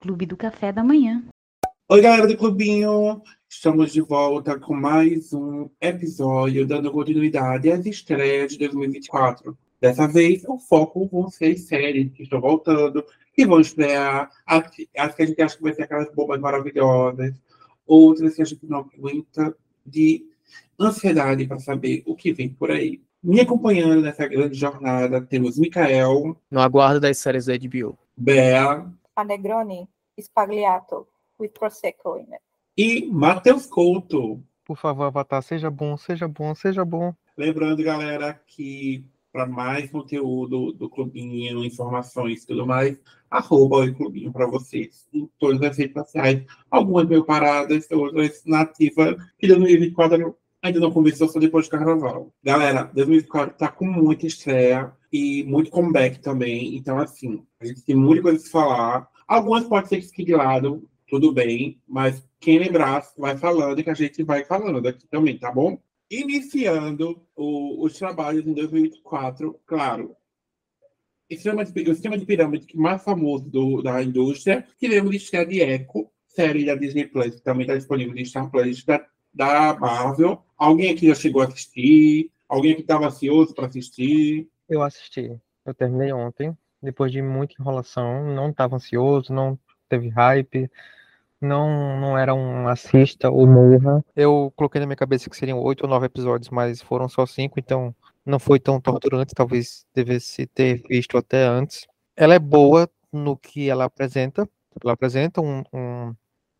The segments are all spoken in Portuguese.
Clube do Café da Manhã. Oi, galera do Clubinho! Estamos de volta com mais um episódio dando continuidade às estreias de 2024. Dessa vez, o foco vão ser as séries que estão voltando, que vão estrear. As, as que a gente acha que vai ser aquelas bombas maravilhosas, outras que a gente não aguenta de ansiedade para saber o que vem por aí. Me acompanhando nessa grande jornada temos Mikael. No aguardo das séries da HBO. Bea. A Negroni Spagliato with Prosecco in it. E Matheus Couto. Por favor, Avatar, seja bom, seja bom, seja bom. Lembrando, galera, que para mais conteúdo do Clubinho, informações e tudo mais, arroba o Clubinho para vocês em todas as redes sociais. Algumas meio paradas, outras nativas, que 2024 ainda não começou, só depois do carnaval. Galera, 2024 tá com muita estreia e muito comeback também. Então, assim, a gente tem muita coisa a falar. Algumas pode ser que de lado, tudo bem, mas quem lembrar, vai falando que a gente vai falando aqui também, tá bom? Iniciando o, os trabalhos em 2024, claro. O sistema, de, o sistema de pirâmide mais famoso do, da indústria, tivemos estreia de Echo, série da Disney Plus, que também está disponível no Star Plus da, da Marvel. Alguém aqui já chegou a assistir? Alguém aqui estava ansioso para assistir? Eu assisti. Eu terminei ontem, depois de muita enrolação. Não estava ansioso, não teve hype não, não era um assista ou morra. Eu coloquei na minha cabeça que seriam oito ou nove episódios, mas foram só cinco, então não foi tão torturante, talvez devesse ter visto até antes. Ela é boa no que ela apresenta. Ela apresenta um, um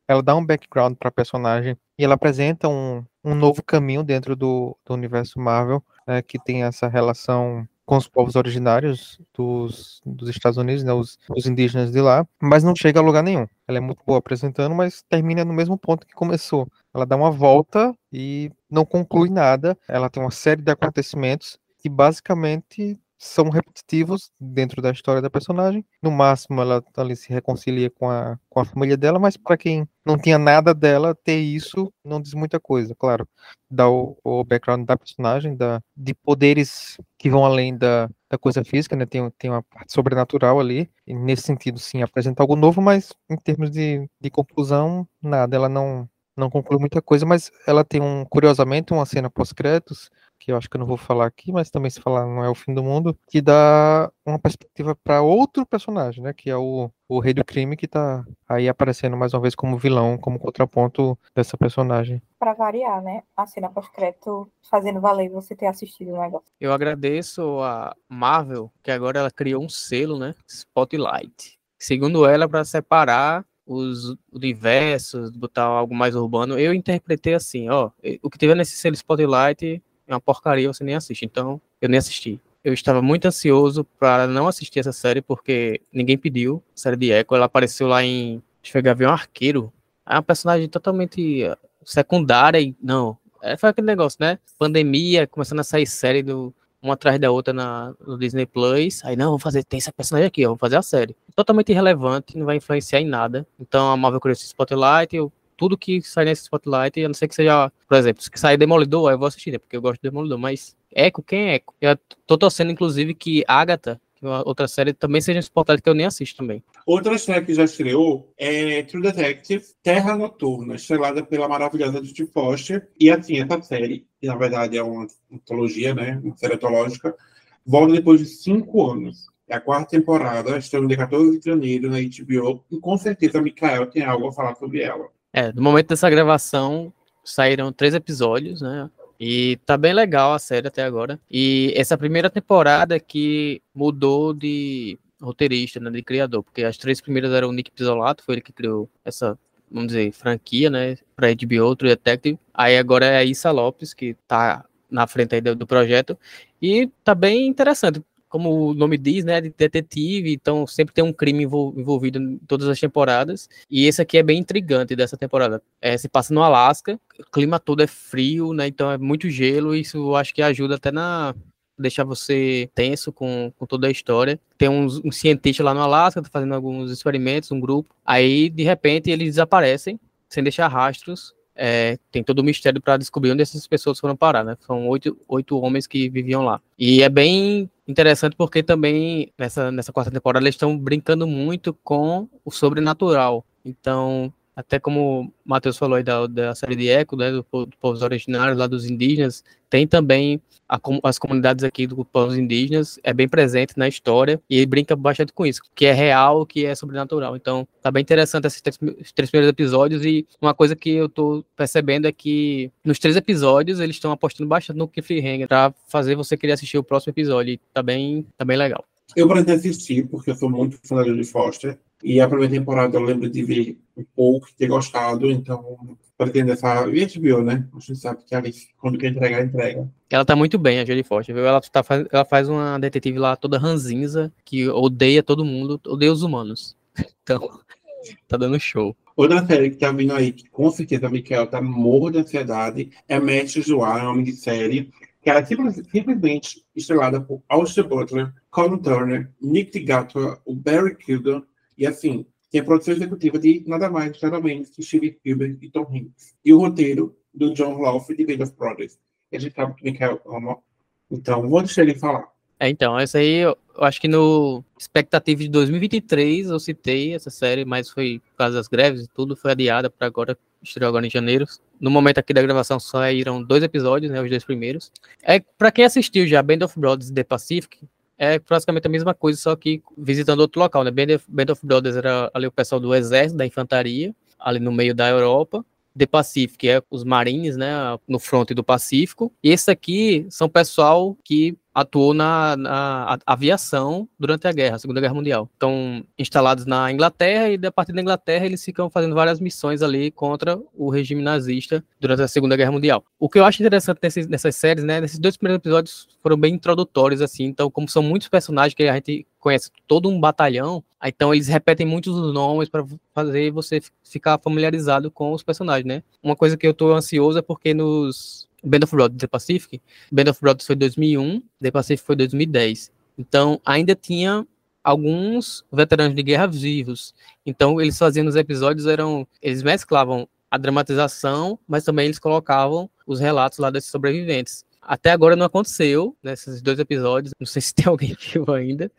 ela dá um background para a personagem e ela apresenta um, um novo caminho dentro do, do universo Marvel, né, que tem essa relação com os povos originários dos, dos Estados Unidos, né, os, os, indígenas de lá, mas não chega a lugar nenhum. Ela é muito boa apresentando, mas termina no mesmo ponto que começou. Ela dá uma volta e não conclui nada. Ela tem uma série de acontecimentos que basicamente são repetitivos dentro da história da personagem. No máximo, ela se reconcilia com a, com a família dela, mas para quem não tinha nada dela, ter isso não diz muita coisa. Claro, dá o, o background da personagem, da, de poderes que vão além da, da coisa física, né? Tem, tem uma parte sobrenatural ali. E nesse sentido, sim, apresenta algo novo, mas em termos de, de conclusão, nada. Ela não, não conclui muita coisa, mas ela tem um, curiosamente, uma cena pós-créditos que eu acho que eu não vou falar aqui, mas também se falar não é o fim do mundo, que dá uma perspectiva para outro personagem, né, que é o, o rei do crime que tá aí aparecendo mais uma vez como vilão, como contraponto dessa personagem. Para variar, né, a cena pós-crédito fazendo valer você ter assistido o negócio. Eu agradeço a Marvel, que agora ela criou um selo, né, Spotlight. Segundo ela, para separar os universos, botar algo mais urbano, eu interpretei assim, ó, o que tiver nesse selo Spotlight é uma porcaria, você nem assiste. Então, eu nem assisti. Eu estava muito ansioso para não assistir essa série, porque ninguém pediu. A série de Echo, ela apareceu lá em. Acho que foi Gavião Arqueiro. É uma personagem totalmente uh, secundária e. Não. É, foi aquele negócio, né? Pandemia, começando a sair série do, uma atrás da outra na, no Disney Plus. Aí, não, vamos fazer, tem essa personagem aqui, vamos fazer a série. Totalmente irrelevante, não vai influenciar em nada. Então a Marvel criou Spotlight, eu tudo que sai nesse Spotlight, a não ser que seja, por exemplo, se sair Demolidor, eu vou assistir, né? Porque eu gosto de Demolidor, mas Echo, quem é Echo? Eu tô torcendo, inclusive, que Agatha, que é outra série, também seja Spotlight que eu nem assisto também. Outra série que já estreou é True Detective, Terra Noturna, estrelada pela maravilhosa Judy Foster. E assim, essa série, que na verdade é uma antologia, né? Uma série antológica, volta depois de cinco anos. É a quarta temporada, estamos de 14 de janeiro na HBO, e com certeza a Mikael tem algo a falar sobre ela. É, no momento dessa gravação saíram três episódios, né? E tá bem legal a série até agora. E essa primeira temporada que mudou de roteirista, né, de criador, porque as três primeiras eram o Nick Pizzolato, foi ele que criou essa, vamos dizer, franquia, né, pra HBO, True Detective. Aí agora é a Issa Lopes, que tá na frente aí do, do projeto. E tá bem interessante como o nome diz, né, de detetive, então sempre tem um crime envolvido em todas as temporadas. E esse aqui é bem intrigante dessa temporada. É, se passa no Alasca, o clima todo é frio, né, então é muito gelo, e isso acho que ajuda até na deixar você tenso com, com toda a história. Tem uns, um cientista lá no Alasca, tá fazendo alguns experimentos, um grupo. Aí, de repente, eles desaparecem, sem deixar rastros. É, tem todo o mistério para descobrir onde essas pessoas foram parar, né? São oito, oito homens que viviam lá. E é bem interessante porque também nessa, nessa quarta temporada eles estão brincando muito com o sobrenatural. Então, até como o Matheus falou aí da, da série de Eco, né, do, do povos originários lá dos indígenas, tem também a, as comunidades aqui dos povos indígenas, é bem presente na história, e ele brinca bastante com isso, que é real, que é sobrenatural. Então, tá bem interessante esses três, três primeiros episódios, e uma coisa que eu tô percebendo é que nos três episódios eles estão apostando bastante no cliffhanger, pra fazer você querer assistir o próximo episódio, e tá bem, tá bem legal. Eu pretendo assistir, porque eu sou muito fã de Foster, e a primeira temporada eu lembro de ver um pouco, ter gostado, então pretendo essa. E HBO, né? A gente sabe que a Alice, quando quer entregar, entrega. Ela tá muito bem, a Jodie Foster, viu? Ela, tá, ela faz uma detetive lá toda ranzinza, que odeia todo mundo, odeia os humanos. Então, tá dando show. Outra série que tá vindo aí, que com certeza a Michael tá morro de ansiedade, é Mestre Joar, é uma minissérie, que ela é simplesmente estrelada por Austin Butler, Colin Turner, Nick DiGato, o Barry Kilgan, e assim, tem a produção executiva de nada mais, nada menos que Steven Spielberg e Tom Hanks. E o roteiro do John Lawford de Band of Brothers. A gente sabe que Michael ama. Então, vou deixar ele falar. É, então, essa aí eu, acho que no expectativa de 2023 eu citei essa série, mas foi por causa das greves e tudo, foi adiada para agora, estreou agora em janeiro. No momento aqui da gravação saíram dois episódios, né, os dois primeiros. É para quem assistiu já Band of Brothers e The Pacific, é praticamente a mesma coisa, só que visitando outro local, né? Band of, of Brothers era ali o pessoal do exército, da infantaria, ali no meio da Europa. The Pacific é os marines, né, no fronte do Pacífico. E esse aqui são pessoal que atuou na, na, aviação durante a guerra, a Segunda Guerra Mundial. Estão instalados na Inglaterra e, a partir da Inglaterra, eles ficam fazendo várias missões ali contra o regime nazista durante a Segunda Guerra Mundial. O que eu acho interessante nesses, nessas séries, né, nesses dois primeiros episódios foram bem introdutórios, assim, então, como são muitos personagens que a gente conhece todo um batalhão, então eles repetem muitos os nomes para fazer você ficar familiarizado com os personagens, né? Uma coisa que eu tô ansioso é porque nos Band of Brothers The Pacific, Band of Brothers foi 2001, The Pacific foi 2010. Então, ainda tinha alguns veteranos de guerra vivos. Então, eles faziam os episódios, eram, eles mesclavam a dramatização, mas também eles colocavam os relatos lá desses sobreviventes. Até agora não aconteceu nesses dois episódios, não sei se tem alguém vivo ainda,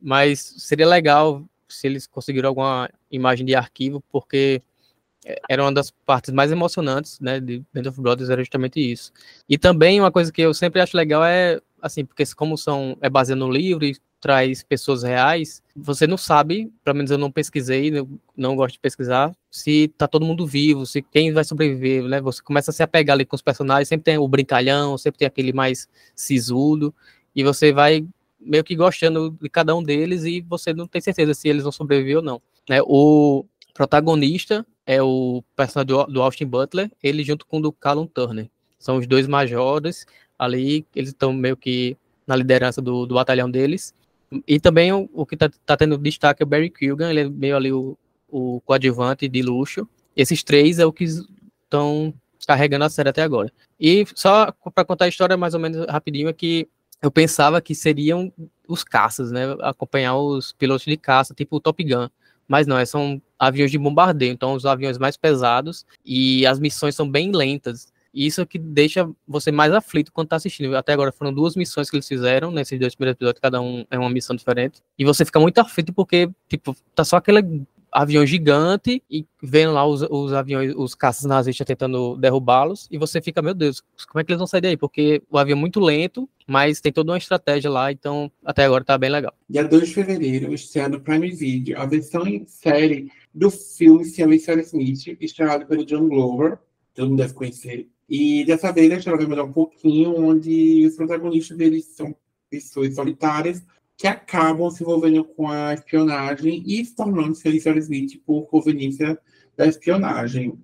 mas seria legal se eles conseguiram alguma imagem de arquivo, porque era uma das partes mais emocionantes, né, de Band of Brothers era justamente isso. E também uma coisa que eu sempre acho legal é, assim, porque como são, é baseado no livro e traz pessoas reais, você não sabe, pelo menos eu não pesquisei, não gosto de pesquisar, se tá todo mundo vivo, se quem vai sobreviver, né, você começa a se apegar ali com os personagens, sempre tem o brincalhão, sempre tem aquele mais sisudo, e você vai meio que gostando de cada um deles e você não tem certeza se eles vão sobreviver ou não. Né? O protagonista é o personagem do, Austin Butler, ele junto com o do Callum Turner. São os dois majores ali, eles estão meio que na liderança do, do batalhão deles. E também o, o que está tá tendo destaque é o Barry Kilgan, ele é meio ali o, o coadjuvante de luxo. Esses três é o que estão carregando a série até agora. E só para contar a história mais ou menos rapidinho, é que eu pensava que seriam os caças, né? Acompanhar os pilotos de caça, tipo o Top Gun. Mas não, são aviões de bombardeio, então os aviões mais pesados e as missões são bem lentas. Isso é que deixa você mais aflito quando tá assistindo. Até agora foram duas missões que eles fizeram nesses dois primeiros episódios, cada um é uma missão diferente. E você fica muito aflito porque, tipo, tá só aquele avião gigante e vendo lá os, os aviões, os caças nazistas tentando derrubá-los, e você fica, meu Deus, como é que eles vão sair daí? Porque o avião é muito lento, mas tem toda uma estratégia lá, então até agora tá bem legal. Dia 2 de fevereiro, estreia no Prime Video a versão em série do filme Sam Sarah Smith, estrelado pelo John Glover, todo mundo deve conhecer. E dessa vez a história vai mudar um pouquinho, onde os protagonistas deles são pessoas solitárias que acabam se envolvendo com a espionagem e se tornando Felícia Smith por conveniência da espionagem.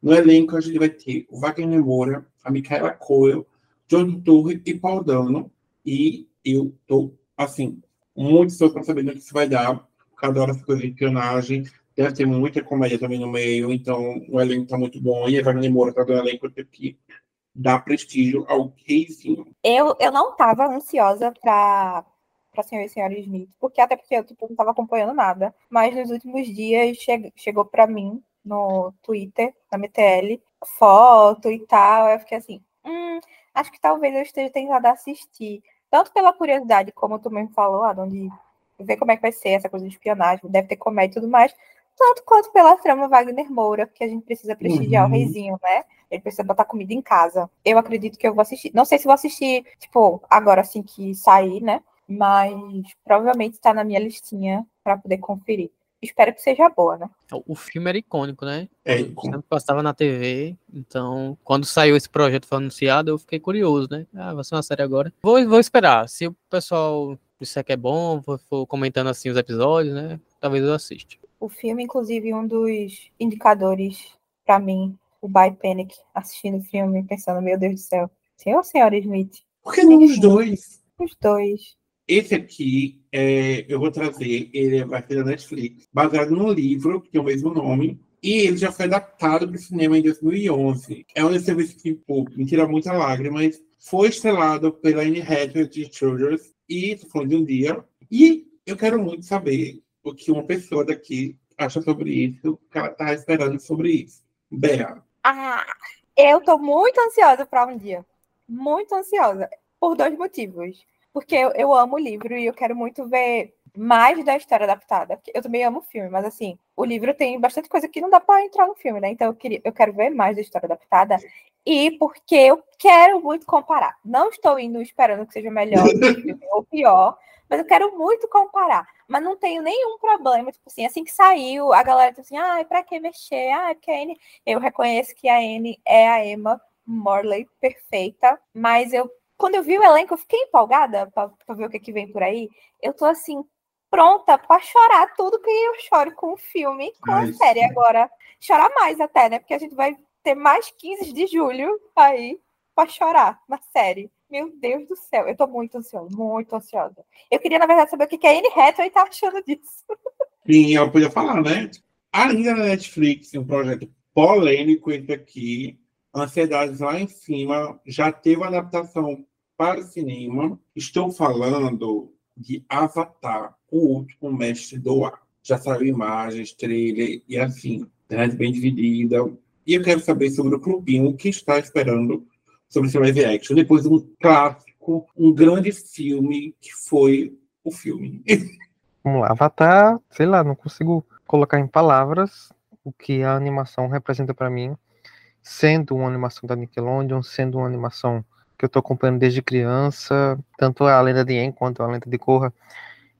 No elenco, a gente vai ter o Wagner Moura, a Micaela Coel, John Torre e Paul Dano. E eu tô, assim, muito só para saber no que isso vai dar. Cada hora essa coisa de espionagem. Deve ter muita comédia também no meio, então o elenco tá muito bom. E a Wagner Moura tá do elenco que dá prestígio ao casezinho. Eu, eu não tava ansiosa para para senhor e senhora Smith, porque até porque eu tipo, não estava acompanhando nada, mas nos últimos dias che chegou para mim no Twitter, na MTL, foto e tal. Eu fiquei assim, hum, acho que talvez eu esteja tentando assistir. Tanto pela curiosidade, como tu mesmo falou, Adam, de ver como é que vai ser essa coisa de espionagem, deve ter comédia e tudo mais, tanto quanto pela trama Wagner Moura, porque a gente precisa prestigiar uhum. o reizinho, né? Ele precisa botar comida em casa. Eu acredito que eu vou assistir. Não sei se vou assistir, tipo, agora assim que sair, né? Mas provavelmente está na minha listinha para poder conferir. Espero que seja boa, né? O filme era icônico, né? É icônico. Sempre passava na TV, então quando saiu esse projeto foi anunciado, eu fiquei curioso, né? Ah, vai ser uma série agora. Vou, vou esperar. Se o pessoal disser que é bom, for, for comentando assim os episódios, né? Talvez eu assista. O filme, inclusive, um dos indicadores para mim, o By Panic, assistindo o filme, pensando, meu Deus do céu, senhor ou senhora Smith? Por que não os dois? Os dois. Esse aqui, é, eu vou trazer, ele vai ser da Netflix, baseado num livro que tem o mesmo nome, e ele já foi adaptado para o cinema em 2011. É um serviço que pô, me tira muita lágrima, mas foi estrelado pela Anne Hathaway de Children's, e tô falando de um dia. E eu quero muito saber o que uma pessoa daqui acha sobre isso, o que ela está esperando sobre isso. Bea. Ah, eu tô muito ansiosa para um dia. Muito ansiosa. Por dois motivos porque eu, eu amo o livro e eu quero muito ver mais da história adaptada. Eu também amo o filme, mas assim, o livro tem bastante coisa que não dá para entrar no filme, né? Então eu, queria, eu quero ver mais da história adaptada. E porque eu quero muito comparar. Não estou indo esperando que seja melhor ou pior, mas eu quero muito comparar. Mas não tenho nenhum problema, tipo assim, assim que saiu, a galera tá assim, ah, pra que mexer? Ah, porque a Anne... Eu reconheço que a Anne é a Emma Morley perfeita, mas eu quando eu vi o elenco, eu fiquei empolgada para ver o que, que vem por aí. Eu tô assim, pronta para chorar tudo que eu choro com o filme, com a série agora. Chorar mais até, né? Porque a gente vai ter mais 15 de julho aí para chorar na série. Meu Deus do céu, eu tô muito ansiosa, muito ansiosa. Eu queria, na verdade, saber o que a Anne Hathaway tá achando disso. Sim, ela podia falar, né? Ainda na Netflix, um projeto polêmico esse aqui, Ansiedades lá em cima, já teve adaptação para o cinema. Estou falando de Avatar, o último mestre do ar. Já saiu imagens, trailer e assim, internet bem dividida. E eu quero saber sobre o clubinho, o que está esperando sobre esse live action, depois de um clássico, um grande filme que foi o filme. Vamos lá, Avatar, sei lá, não consigo colocar em palavras o que a animação representa para mim sendo uma animação da Nickelodeon, sendo uma animação que eu estou acompanhando desde criança, tanto a Lenda de En quanto a Lenda de Korra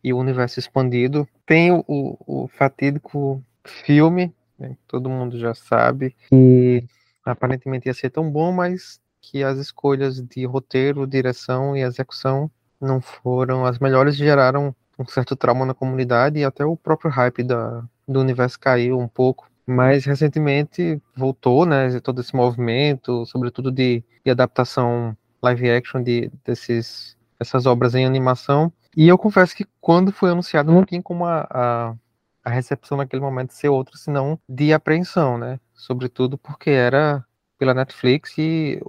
e o Universo Expandido. Tem o, o, fatídico filme, né, todo mundo já sabe, que aparentemente ia ser tão bom, mas que as escolhas de roteiro, direção e execução não foram as melhores, geraram um certo trauma na comunidade e até o próprio hype da, do universo caiu um pouco mas recentemente voltou, né, todo esse movimento, sobretudo de, de adaptação live action de desses essas obras em animação. E eu confesso que quando foi anunciado não tinha como a, a, a recepção naquele momento ser outra, senão de apreensão, né? Sobretudo porque era pela Netflix e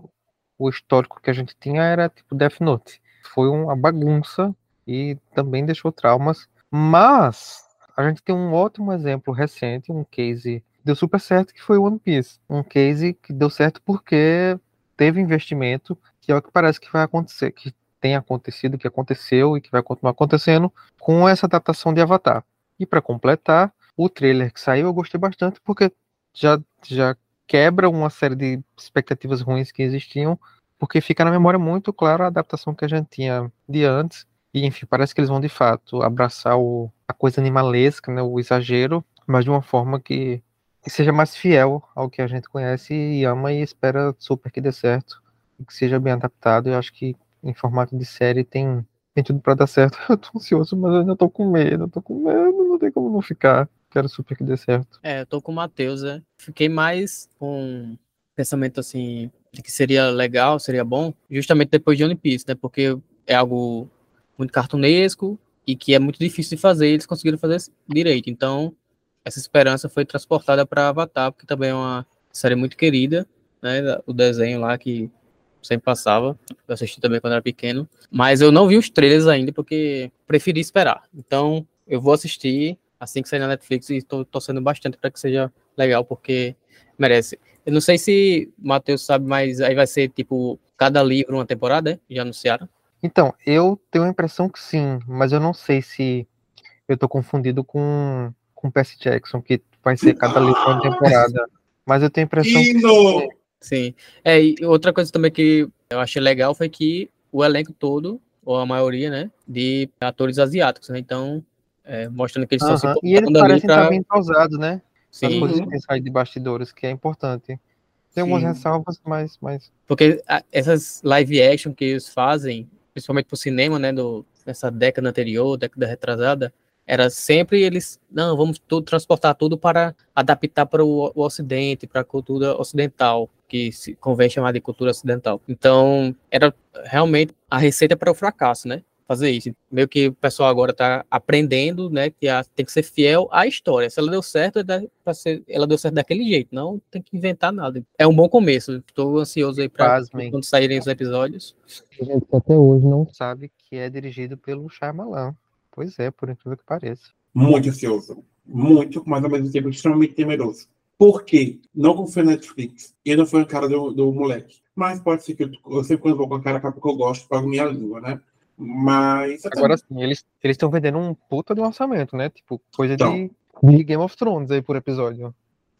o histórico que a gente tinha era tipo Death Note. Foi uma bagunça e também deixou traumas, mas a gente tem um ótimo exemplo recente, um case deu super certo, que foi One Piece. Um case que deu certo porque teve investimento, que é o que parece que vai acontecer, que tem acontecido, que aconteceu e que vai continuar acontecendo com essa adaptação de Avatar. E para completar, o trailer que saiu eu gostei bastante porque já, já quebra uma série de expectativas ruins que existiam, porque fica na memória muito claro a adaptação que a gente tinha de antes. E enfim, parece que eles vão de fato abraçar o, a coisa animalesca, né, o exagero, mas de uma forma que, que seja mais fiel ao que a gente conhece e ama e espera super que dê certo e que seja bem adaptado. Eu acho que em formato de série tem, tem tudo para dar certo. Eu tô ansioso, mas eu ainda tô com medo, eu tô com medo, não tem como não ficar. Quero super que dê certo. É, eu tô com o Matheus, né? Fiquei mais com pensamento assim de que seria legal, seria bom, justamente depois de One Piece, né? Porque é algo muito cartunesco, e que é muito difícil de fazer, eles conseguiram fazer direito. Então, essa esperança foi transportada para Avatar, porque também é uma série muito querida, né? O desenho lá que sempre passava. Eu assisti também quando era pequeno. Mas eu não vi os trailers ainda, porque preferi esperar. Então, eu vou assistir assim que sair na Netflix e estou torcendo bastante para que seja legal, porque merece. Eu não sei se Matheus sabe, mas aí vai ser tipo cada livro uma temporada, né? já anunciaram? Então, eu tenho a impressão que sim, mas eu não sei se eu tô confundido com, com Percy Jackson, que vai ser cada livro uma temporada. Mas eu tenho a impressão Hino! que. Sim. É, e outra coisa também que eu achei legal foi que o elenco todo, ou a maioria, né, de atores asiáticos, né? Então, é, mostrando que eles estão se Aham, E eles parecem estar pra... bem pausados, né? As Sim, coisas Uhum. que saem de bastidores, que é importante. Tem algumas Sim. ressalvas, mas, mas porque essas live action que eles fazem, principalmente pro cinema, né, do, nessa década anterior, década retrasada, era sempre eles, não, vamos tudo, transportar tudo para adaptar para o, o ocidente, para a cultura ocidental, que se convém chamar de cultura ocidental. Então, era realmente a receita para o fracasso, né? Fazer isso. Meio que o pessoal agora está aprendendo, né? Que a- tem que ser fiel à história. Se ela deu certo, é ser- ela deu certo daquele jeito. Não tem que inventar nada. É um bom começo. Estou ansioso aí para Pasmem. quando saírem os episódios. a gente até hoje não sabe que é dirigido pelo Shyamalan. Pois é, por incrível que pareça. Muito ansioso. Muito, mas ao mesmo tempo extremamente temeroso. Por quê? Não confio na Netflix. E não foi a cara do, do moleque. Mas pode ser que eu, eu sempre quando vou com a cara porque eu gosto, pago minha língua, né? Mas. Agora sim, eles eles estão vendendo um puta de um orçamento, né? Tipo, coisa Então. de, de Game of Thrones aí por episódio.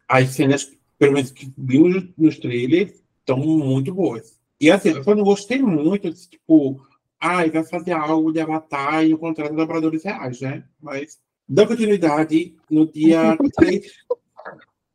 as cenas, pelo menos que vimos nos trailers, estão muito boas. E assim, eu só não gostei muito, tipo, ai, vai fazer algo de Avatar e encontrar os dobradores reais, né? Mas, dando continuidade, no dia 3,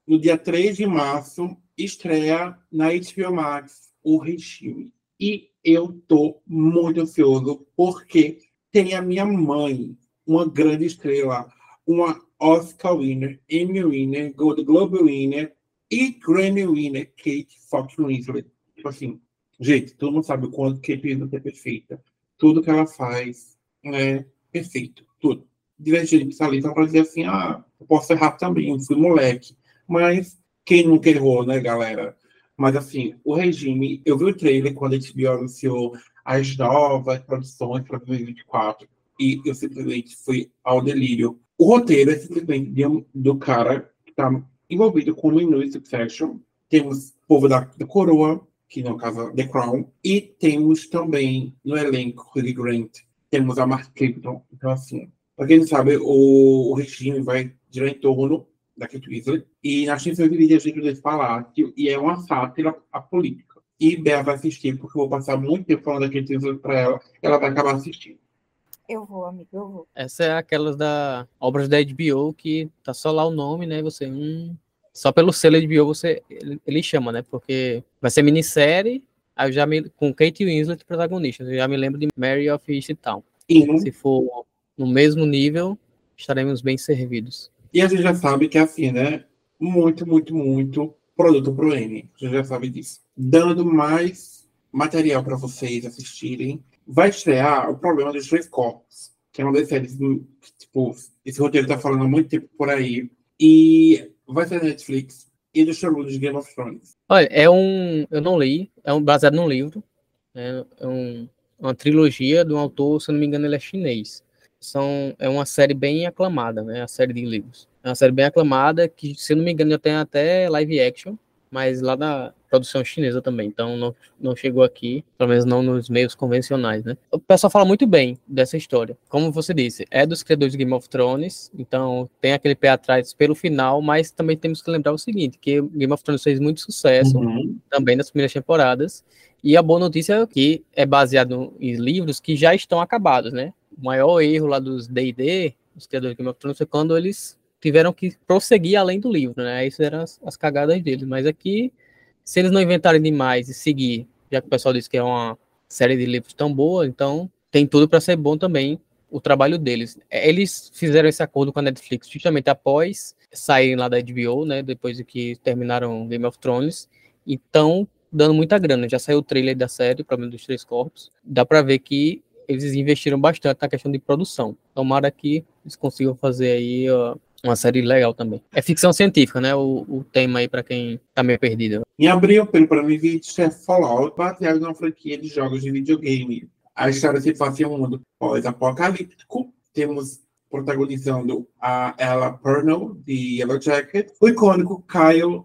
no dia 3 de março, estreia na HBO Max o Regime. E eu tô muito ansioso, porque tem a minha mãe, uma grande estrela, uma Oscar winner, Emmy winner, Gold Globe winner e Grammy winner, Kate fucking Winslet. Tipo assim, gente, todo mundo sabe o quanto Kate Winslet é perfeita. Tudo que ela faz é perfeito, tudo. Divergente salita para dizer assim, ah, eu posso errar também, fui moleque. Mas quem nunca errou, né, galera? Mas assim, o regime, eu vi o trailer quando a HBO anunciou as novas produções para 2024 e eu simplesmente fui ao delírio. O roteiro é simplesmente de do cara que está envolvido com o Inuit Succession. Temos o povo da, da coroa, que no caso é The Crown, e temos também no elenco Hugh Grant, temos a Mark Clifton. Então, assim, para quem não sabe, o, o regime vai girar em torno da Kate Winslet, e na China foi dirigido desse palácio, e é uma sátira à política. E Bea vai assistir, porque eu vou passar muito tempo falando da Kate Winslet para ela, ela vai acabar assistindo. Eu vou, amigo, eu vou. Essa é aquelas da obras da HBO que tá só lá o nome, né? Você, hum, só pelo selo HBO você ele, ele chama, né? Porque vai ser minissérie, aí eu já me, com Kate Winslet protagonista. Eu já me lembro de Mary of Easttown. E, Se for no mesmo nível, estaremos bem servidos. E a gente já sabe que é assim, né? Muito, muito, muito produto pro M. A gente já sabe disso. Dando mais material para vocês assistirem, vai estrear o problema dos três corpos, que é uma das séries que, tipo, esse roteiro tá falando há muito tempo por aí. E vai ser Netflix e dos showrunners de Game of Thrones. Olha, é um. Eu não li, é um baseado num livro. É, é um, uma trilogia de um autor, se não me engano, ele é chinês. São, é uma série bem aclamada, né? A série de livros. É uma série bem aclamada, que, se não me engano, já tem até live action, mas lá da produção chinesa também. Então não, não chegou aqui, pelo menos não nos meios convencionais, né? O pessoal fala muito bem dessa história. Como você disse, é dos criadores de Game of Thrones, então tem aquele pé atrás pelo final, mas também temos que lembrar o seguinte, que Game of Thrones fez muito sucesso Uhum. também nas primeiras temporadas. E a boa notícia é que é baseado em livros que já estão acabados, né? Maior erro lá dos D&D, os criadores de Game of Thrones, foi quando eles tiveram que prosseguir além do livro, né? Isso eram as, as cagadas deles. Mas aqui, se eles não inventarem demais e seguir, já que o pessoal disse que é uma série de livros tão boa, então tem tudo para ser bom também o trabalho deles. Eles fizeram esse acordo com a Netflix justamente após saírem lá da HBO, né? Depois de que terminaram Game of Thrones. Então, dando muita grana. Já saiu o trailer da série, o problema dos três corpos. Dá para ver que eles investiram bastante na questão de produção. Tomara que eles consigam fazer aí ó, uma série legal também. É ficção científica, né? O, o tema aí para quem tá meio perdido. Em abril, pelo Prime Video, é Fallout, baseado numa franquia de jogos de videogame. A história se passa em um mundo pós-apocalíptico. Temos protagonizando a Ella Purnell, de Yellow Jacket, o icônico Kyle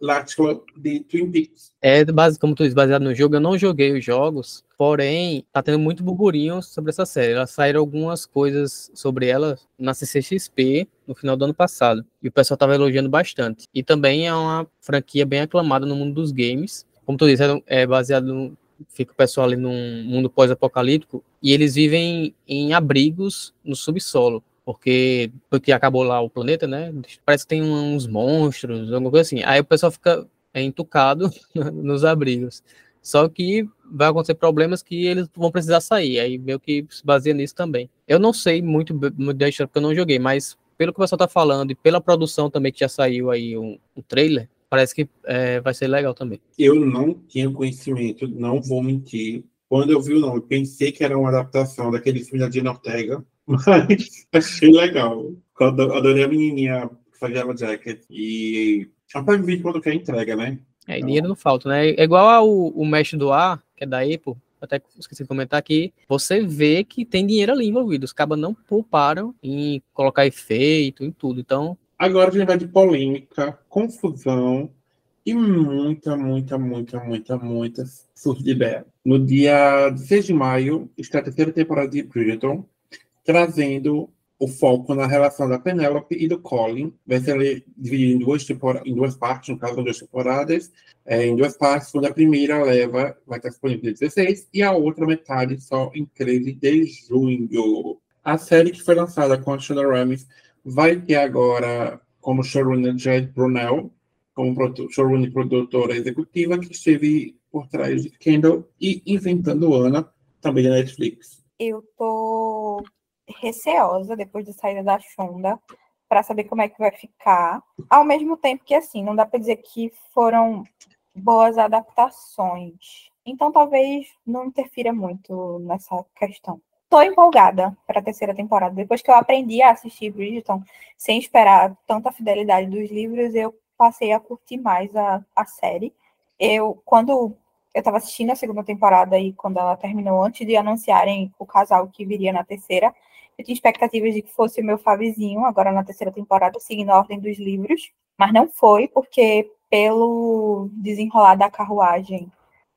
MacLachlan, de Twin Peaks. É, base, como tu diz, baseado no jogo, eu não joguei os jogos, porém, tá tendo muito burburinho sobre essa série. Elas saíram algumas coisas sobre ela na CCXP no final do ano passado, e o pessoal tava elogiando bastante. E também é uma franquia bem aclamada no mundo dos games. Como tu disse, é, é baseado no, fica o pessoal ali num mundo pós-apocalíptico e eles vivem em abrigos no subsolo, porque porque acabou lá o planeta, né? Parece que tem uns monstros, alguma coisa assim. Aí o pessoal fica é, entucado nos abrigos. Só que vai acontecer problemas que eles vão precisar sair. Aí meio que se baseia nisso também. Eu não sei muito, muito da história porque eu não joguei, mas pelo que o pessoal tá falando e pela produção também que já saiu aí um, um trailer, parece que é, vai ser legal também. Eu não tinha conhecimento, não vou mentir. Quando eu vi o nome, pensei que era uma adaptação daquele filme da Dina Ortega, mas achei legal. Eu adorei a menininha que fazia jacket. E rapaz, vídeo quando quer entrega, né? É, então... dinheiro não falta, né? É igual ao o Mestre do Ar, que é da Apple, até esqueci de comentar aqui, você vê que tem dinheiro ali envolvido. Os cabas não pouparam em colocar efeito, em tudo. Então, Agora a gente vai de polêmica, confusão e muita, muita, muita, muita, muita surto de ideia. No dia 6 de maio, está a terceira temporada de Bridgerton, trazendo o foco na relação da Penelope e do Colin. Vai ser dividido em duas, em duas partes, no caso, duas temporadas. É, em duas partes, onde a primeira leva vai estar disponível em 16 e a outra metade só em 13 de junho. A série que foi lançada com a Shonda Rhimes vai ter agora como showrunner Jed Brunel, como showrunner e produtora executiva, que esteve por trás de Kendall e Inventando Ana, também da Netflix. Eu tô receosa depois da saída da Shonda para saber como é que vai ficar. Ao mesmo tempo que assim, não dá para dizer que foram boas adaptações. Então talvez não interfira muito nessa questão tô empolgada para a terceira temporada. Depois que eu aprendi a assistir Bridgerton, sem esperar tanta fidelidade dos livros, eu passei a curtir mais a, a série. Eu, quando eu estava assistindo a segunda temporada e quando ela terminou, antes de anunciarem o casal que viria na terceira, eu tinha expectativas de que fosse o meu Fabizinho, agora na terceira temporada, seguindo a ordem dos livros, mas não foi, porque pelo desenrolar da carruagem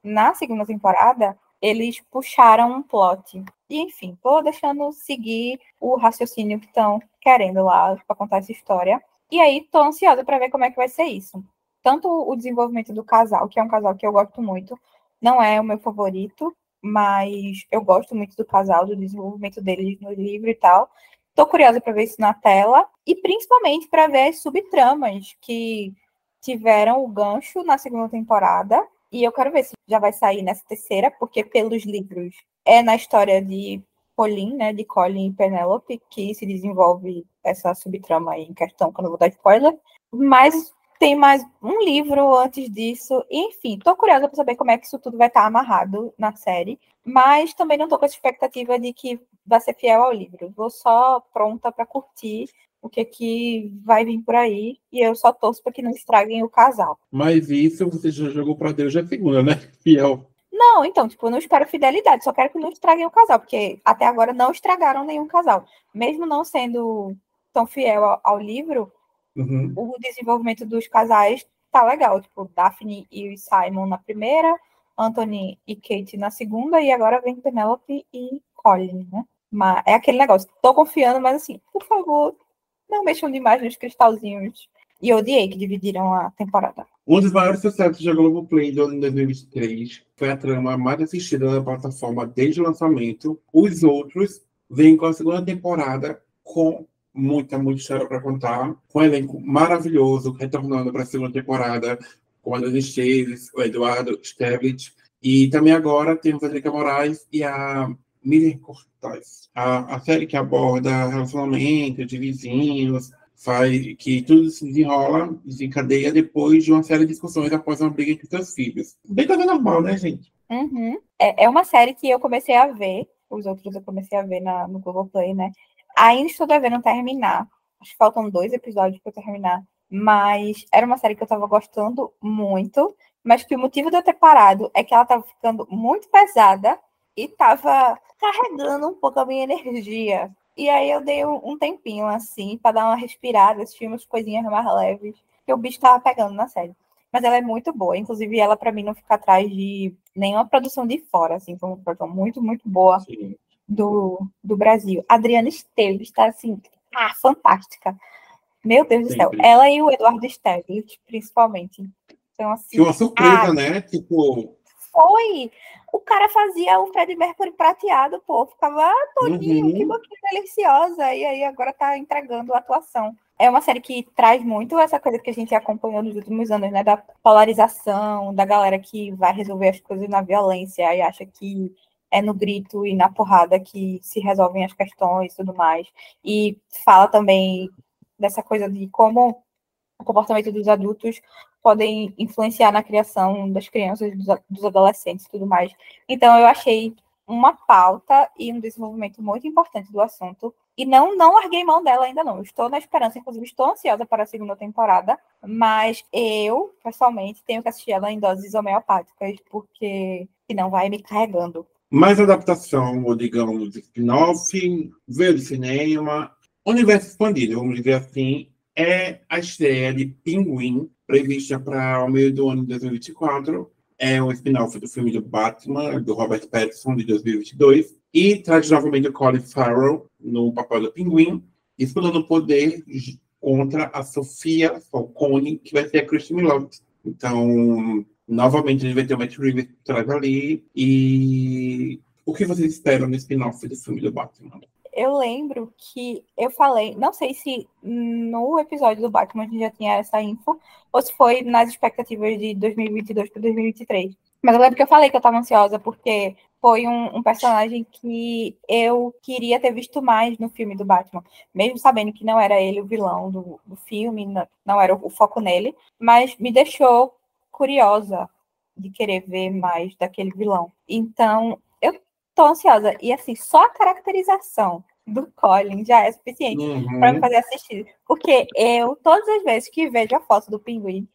na segunda temporada, eles puxaram um plot. E, enfim, tô deixando seguir o raciocínio que estão querendo lá para contar essa história. E aí, tô ansiosa para ver como é que vai ser isso. Tanto o desenvolvimento do casal, que é um casal que eu gosto muito, não é o meu favorito, mas eu gosto muito do casal, do desenvolvimento deles no livro e tal. Tô curiosa para ver isso na tela e principalmente para ver as subtramas que tiveram o gancho na segunda temporada e eu quero ver se já vai sair nessa terceira, porque pelos livros é na história de Colin, né, de Colin e Penelope, que se desenvolve essa subtrama aí em questão, que eu não vou dar spoiler. Mas tem mais um livro antes disso. Enfim, tô curiosa para saber como é que isso tudo vai estar tá amarrado na série. Mas também não tô com essa expectativa de que vai ser fiel ao livro. Vou só pronta para curtir o que que vai vir por aí e eu só torço para que não estraguem o casal. Mas isso você já jogou para Deus já é né? Fiel. Não, então, tipo, eu não espero fidelidade, só quero que não estraguem o casal, porque até agora não estragaram nenhum casal. Mesmo não sendo tão fiel ao, ao livro, uhum. o desenvolvimento dos casais tá legal. Tipo, Daphne e Simon na primeira, Anthony e Kate na segunda, e agora vem Penelope e Colin, né? Mas é aquele negócio, tô confiando, mas assim, por favor, não mexam demais nos cristalzinhos. E odiei que dividiram a temporada. Um dos maiores sucessos da Globoplay do ano de 2023 foi a trama mais assistida da plataforma desde o lançamento. Os outros vêm com a segunda temporada com muita, muita história para contar, com um elenco maravilhoso, retornando para a segunda temporada, com a Dani Chaves, o Eduardo Sterblitz, e também agora temos a Drica Moraes e a Miriam Cortaz. A, a série que aborda relacionamento de vizinhos, faz que tudo se desenrola, desencadeia depois de uma série de discussões após uma briga entre seus filhos. Bem coisa normal, né, gente? Uhum. É, é uma série que eu comecei a ver, os outros eu comecei a ver na, no Google Play, né? Ainda estou devendo terminar. Acho que faltam dois episódios para terminar. Mas era uma série que eu estava gostando muito. Mas que o motivo de eu ter parado é que ela estava ficando muito pesada e estava carregando um pouco a minha energia. E aí eu dei um, tempinho, assim, para dar uma respirada, assistir umas coisinhas mais leves, que o bicho tava pegando na série. Mas ela é muito boa, inclusive ela, para mim, não fica atrás de nenhuma produção de fora, assim, foi uma produção muito, muito boa do, do Brasil. Adriana Esteves está, assim, ah, fantástica. Meu Deus do céu. Ela e o Eduardo Esteves, principalmente. Então, assim. Que uma surpresa, ah, né? Tipo. Foi! O cara fazia o Fred Mercury prateado, pô. Ficava todinho, uhum. que boquinha deliciosa. E aí agora tá entregando a atuação. É uma série que traz muito essa coisa que a gente acompanhou nos últimos anos, né? Da polarização, da galera que vai resolver as coisas na violência e acha que é no grito e na porrada que se resolvem as questões e tudo mais. E fala também dessa coisa de como o comportamento dos adultos podem influenciar na criação das crianças, dos, adolescentes e tudo mais. Então, eu achei uma pauta e um desenvolvimento muito importante do assunto. E não, não larguei mão dela ainda não. Estou na esperança, inclusive estou ansiosa para a segunda temporada, mas eu, pessoalmente, tenho que assistir ela em doses homeopáticas, porque senão vai me carregando. Mais adaptação, ou digamos, spin-off, ver cinema, universo expandido, vamos dizer assim, é a estreia de Pinguim, prevista para o meio do ano de 2024. É um spin-off do filme do Batman, do Robert Pattinson, de 2022. E traz novamente o Colin Farrell no papel do Pinguim, disputando o poder contra a Sofia Falcone, que vai ser a Christine Love. Então, novamente, a gente vai ter o Matt Reeves por ali. E o que vocês esperam no spin-off do filme do Batman? eu lembro que eu falei, não sei se no episódio do Batman a gente já tinha essa info, ou se foi nas expectativas de 2022 para 2023. Mas eu lembro que eu falei que eu estava ansiosa, porque foi um, um, personagem que eu queria ter visto mais no filme do Batman, mesmo sabendo que não era ele o vilão do, do filme, não, não era o, o foco nele, mas me deixou curiosa de querer ver mais daquele vilão. Então, eu tô ansiosa. E assim, só a caracterização do Colin já é suficiente uhum. para me fazer assistir. Porque eu, todas as vezes que vejo a foto do pinguim,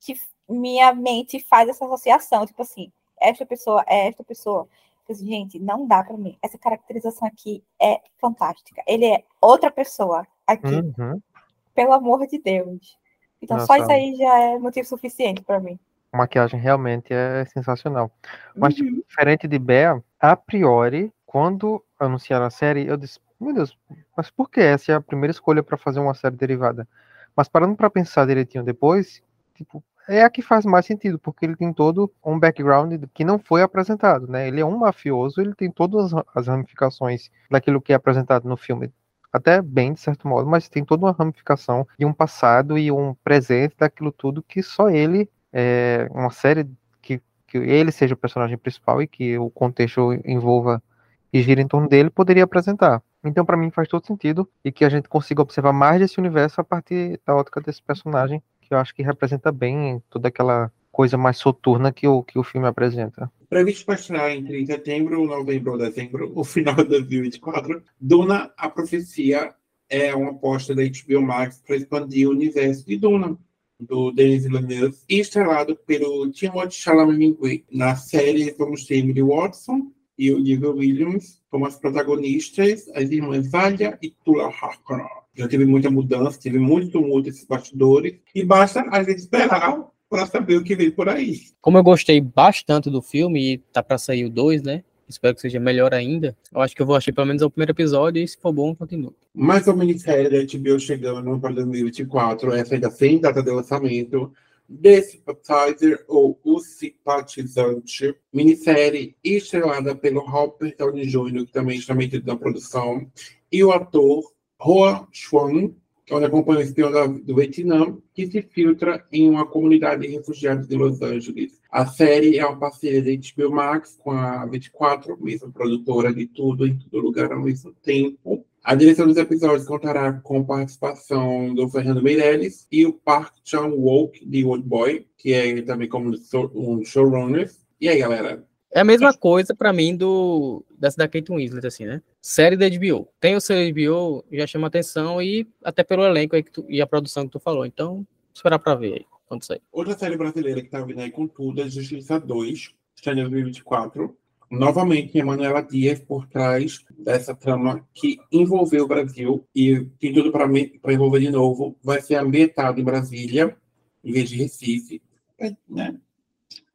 que minha mente faz essa associação, tipo assim, esta pessoa é esta pessoa. Assim, gente, não dá para mim. Essa caracterização aqui é fantástica. Ele é outra pessoa aqui. Uhum. Pelo amor de Deus. Então, Nossa. só isso aí já é motivo suficiente para mim. A maquiagem realmente é sensacional. Mas, tipo, uhum. tipo, diferente de Bea, a priori, quando anunciaram a série, eu disse, meu Deus, mas por que essa é a primeira escolha para fazer uma série derivada? Mas parando para pensar direitinho depois, tipo, é a que faz mais sentido, porque ele tem todo um background que não foi apresentado, né? Ele é um mafioso, ele tem todas as ramificações daquilo que é apresentado no filme. Até bem, de certo modo, mas tem toda uma ramificação de um passado e um presente daquilo tudo que só ele, é, uma série que, que ele seja o personagem principal e que o contexto envolva e gira em torno dele, poderia apresentar. Então, para mim, faz todo sentido e que a gente consiga observar mais desse universo a partir da ótica desse personagem, que eu acho que representa bem toda aquela coisa mais soturna que o, que o filme apresenta. Previsto para estrear entre setembro, novembro ou dezembro, o final de 2024, Duna, a Profecia é uma aposta da HBO Max para expandir o universo de Duna, do Denis Villeneuve, estrelado pelo Timothée Chalamet Na série vamos ter Emily Watson, e Olivia Williams como as protagonistas, as irmãs Valia e Tula Harker. Já teve muita mudança, teve muito tumulto esses bastidores, e basta a gente esperar para saber o que vem por aí. Como eu gostei bastante do filme, e tá para sair o 2, né? Espero que seja melhor ainda. Eu acho que eu vou assistir pelo menos o primeiro episódio e se for bom, continuo. Mais uma minissérie da HBO chegando para 2024, essa ainda sem data de lançamento. The Sympathizer ou O Simpatizante, minissérie estrelada pelo Robert Downey Jr., que também está metido na produção, e o ator Hoa Chuan, onde acompanha o espião do Vietnã, que se filtra em uma comunidade de refugiados de Los Angeles. A série é uma parceria da HBO Max com a 24, mesma produtora de tudo em todo lugar ao mesmo tempo. A direção dos episódios contará com participação do Fernando Meirelles e o Park Chan-wook, de Old Boy, que é também como um showrunner. E aí, galera? É a mesma coisa para mim do dessa da Kate Winslet, assim, né? Série da HBO. Tem o seu HBO, já chama atenção e até pelo elenco aí tu, e a produção que tu falou. Então, esperar para ver aí quando sair. Outra série brasileira que tá vindo aí com tudo é Justiça 2, está em 2024 novamente Emanuela Dias por trás dessa trama que envolveu o Brasil e tem tudo para envolver de novo. Vai ser ambientado em Brasília, em vez de Recife, né?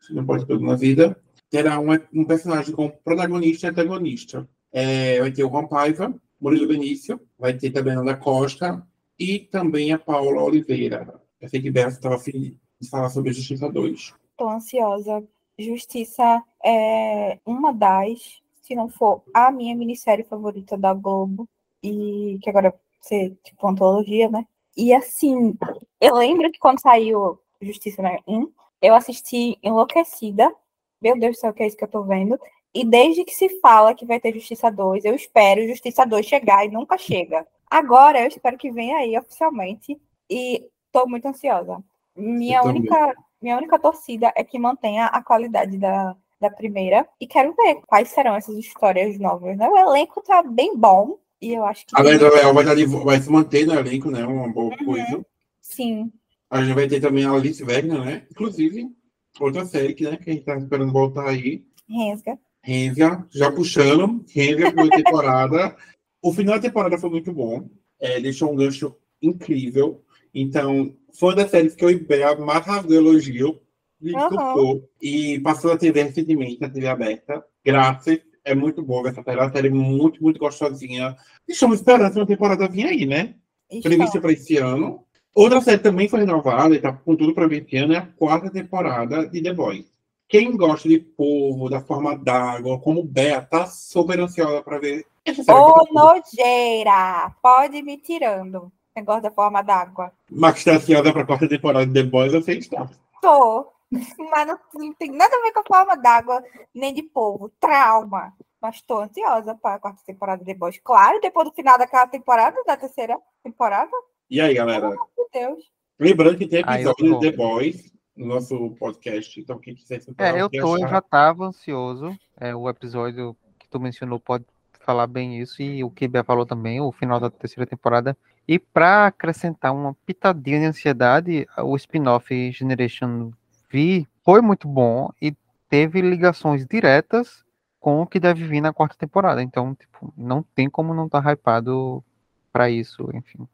Não pode tudo na vida. Terá um, personagem como protagonista e antagonista. É, vai ter o Juan Paiva, Murilo Benício, vai ter também a Ana Costa e também a Paula Oliveira. Eu sei que Beto estava feliz de falar sobre Justiça 2. Estou ansiosa. Justiça é uma das, se não for a minha minissérie favorita da Globo, e que agora ser tipo antologia, né? E assim, eu lembro que quando saiu Justiça né, 1, eu assisti enlouquecida. Meu Deus do céu, que é isso que eu tô vendo. E desde que se fala que vai ter Justiça 2, eu espero Justiça 2 chegar e nunca chega. Agora eu espero que venha aí oficialmente e tô muito ansiosa. Minha única, minha única torcida é que mantenha a qualidade da, da primeira e quero ver quais serão essas histórias novas. Né? O elenco tá bem bom e eu acho que. A Lenda Leal vai, vai, se manter no elenco, né? Uma boa uhum. coisa. Sim. A gente vai ter também a Alice Wegner, né? Inclusive, outra série que, né, que a gente tá esperando voltar aí. Rensga. Rensga, já puxando. Rensga por temporada. o final da temporada foi muito bom. É, deixou um gancho incrível. Então, foi uma das séries que eu e Bea mais rasgou elogio. Me uhum. E passou a TV recentemente, na TV aberta. Graças. É muito boa essa série. É uma série muito, muito gostosinha. E estamos esperando uma temporada vir aí, né? Prevista para esse ano. Outra série também foi renovada e tá com tudo para ver esse ano é a quarta temporada de The Boys. Quem gosta de povo, da forma d'água, como Bea, tá super ansiosa para ver. Ô, nojeira! Pode me tirando. Negócio da forma d'água. Mas tá ansiosa pra quarta temporada de The Boys, eu sei que está. Tô. Mas não, não, tem nada a ver com a forma d'água, nem de povo. Trauma. Mas tô ansiosa para a quarta temporada de The Boys. Claro, depois do final daquela temporada, da terceira temporada, e aí, galera? Deus. Lembrando que tem episódio de The Boys no nosso podcast, então quem quiser escutar. É, eu tô, eu já tava ansioso. É, o episódio que tu mencionou pode falar bem isso, e o que Bia falou também, o final da terceira temporada. E para acrescentar uma pitadinha de ansiedade, o spin-off Generation V foi muito bom e teve ligações diretas com o que deve vir na quarta temporada. Então, tipo, não tem como não estar tá hypado para isso, enfim.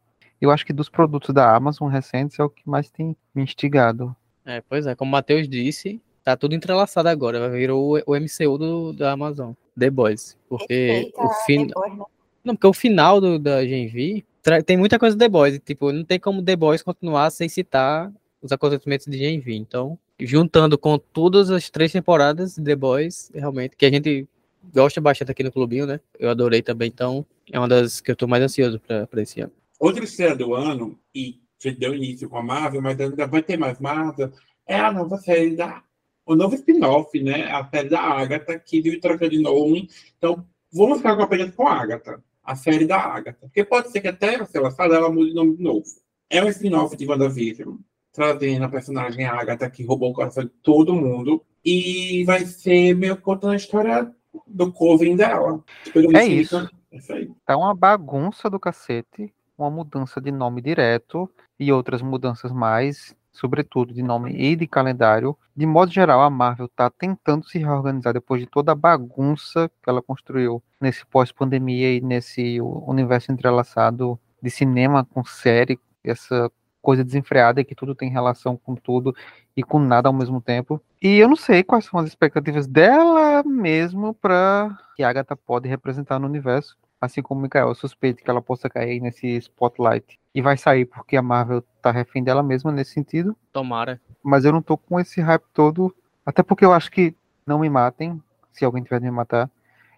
Eu acho que dos produtos da Amazon recentes é o que mais tem me instigado. É, pois é, como o Matheus disse, tá tudo entrelaçado agora, virou o, o MCU do, da Amazon, The Boys. Porque o final. Né? Não, porque o final do, da Genvi tem muita coisa do The Boys. Tipo, não tem como The Boys continuar sem citar os acontecimentos de Genvi. Então, juntando com todas as três temporadas de The Boys, realmente, que a gente gosta bastante aqui no Clubinho, né? Eu adorei também, então é uma das que eu tô mais ansioso para esse ano. Outra estreia do ano, e que deu início com a Marvel, mas ainda vai ter mais Marvel, é a nova série da. O novo spin-off, né? A série da Agatha, que viu troca de nome. Então, vamos ficar com apenas com a Agatha, a série da Agatha. Porque pode ser que até, se ela falar, ela mude o nome de novo. É um spin-off de WandaVision, trazendo a personagem Agatha, que roubou o coração de todo mundo. E vai ser meio contando a história do Coven dela. É isso. É isso aí. Tá uma bagunça do cacete uma mudança de nome direto e outras mudanças mais, sobretudo de nome e de calendário. De modo geral, a Marvel está tentando se reorganizar depois de toda a bagunça que ela construiu nesse pós-pandemia e nesse universo entrelaçado de cinema com série, essa coisa desenfreada que tudo tem relação com tudo e com nada ao mesmo tempo. E eu não sei quais são as expectativas dela mesmo para que a Agatha pode representar no universo assim como o Mikael, eu suspeito que ela possa cair nesse spotlight. E vai sair porque a Marvel tá refém dela mesma nesse sentido. Tomara. Mas eu não tô com esse hype todo. Até porque eu acho que não me matem, se alguém tiver de me matar.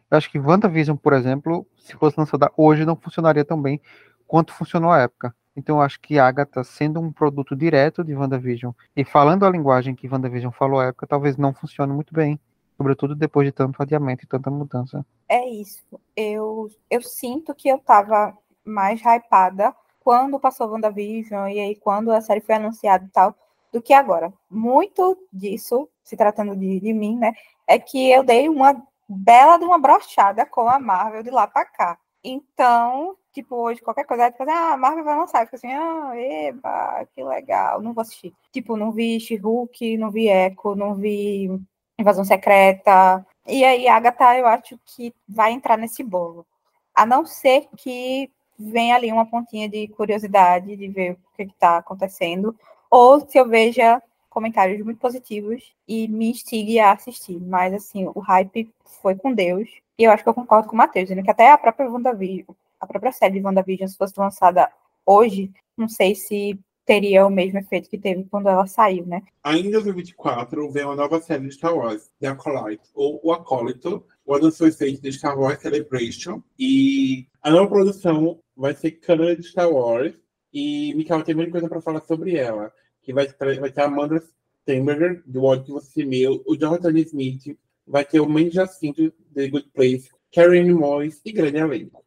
Eu acho que WandaVision, por exemplo, se fosse lançada hoje, não funcionaria tão bem quanto funcionou à época. Então eu acho que Agatha, sendo um produto direto de WandaVision e falando a linguagem que WandaVision falou à época, talvez não funcione muito bem sobretudo depois de tanto adiamento e tanta mudança. É isso. Eu, eu sinto que eu tava mais hypada quando passou WandaVision e aí quando a série foi anunciada e tal, do que agora. Muito disso, se tratando de, de mim, né, é que eu dei uma bela de uma brochada com a Marvel de lá pra cá. Então, tipo, hoje qualquer coisa, tipo, ah, a Marvel vai lançar, eu fico assim, ah, eba, que legal, não vou assistir. Tipo, não vi She-Hulk, não vi Echo, não vi Invasão Secreta. E aí, Agatha, eu acho que vai entrar nesse bolo. A não ser que venha ali uma pontinha de curiosidade de ver o que está acontecendo, ou se eu veja comentários muito positivos e me instigue a assistir. Mas, assim, o hype foi com Deus. E eu acho que eu concordo com o Matheus, que até a própria WandaVision, a própria série de WandaVision, se fosse lançada hoje, não sei se teria o mesmo efeito que teve quando ela saiu, né? Ainda em 2024, vem uma nova série de Star Wars, The Acolyte, ou O Acólito, o anúncio foi feito de Star Wars Celebration, e a nova produção vai ser câmera de Star Wars, e Mikael tem muita coisa para falar sobre ela, que vai, vai ter a Amanda Stenberger, do Ódio que Você Temeu, o Jonathan Smith, vai ter o Mandy Jacinto, The Good Place, Karen Moyes e grande elenco.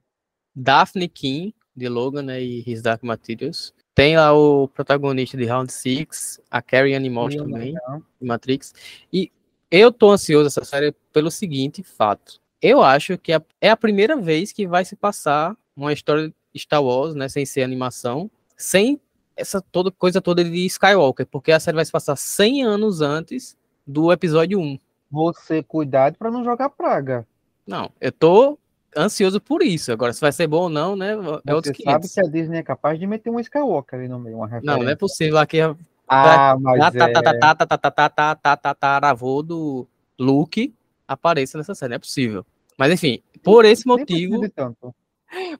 Daphne King, de Logan né, e His Dark Materials. Tem lá o protagonista de Round 6, a Carrie Ann Moss também, de Matrix. E eu tô ansioso essa série pelo seguinte fato. Eu acho que é a primeira vez que vai se passar uma história de Star Wars, né, sem ser animação, sem essa toda coisa toda de Skywalker, porque a série vai se passar 100 anos antes do episódio 1. Você cuidado para não jogar praga. Não, eu tô ansioso por isso. Agora, se vai ser bom ou não, né? É Você sabe que a Disney é capaz de meter um Skywalker ali no meio, uma referência. Não, não é possível aqui. Ah, mas tataravô do Luke apareça nessa série, não é possível. Mas enfim, por esse motivo,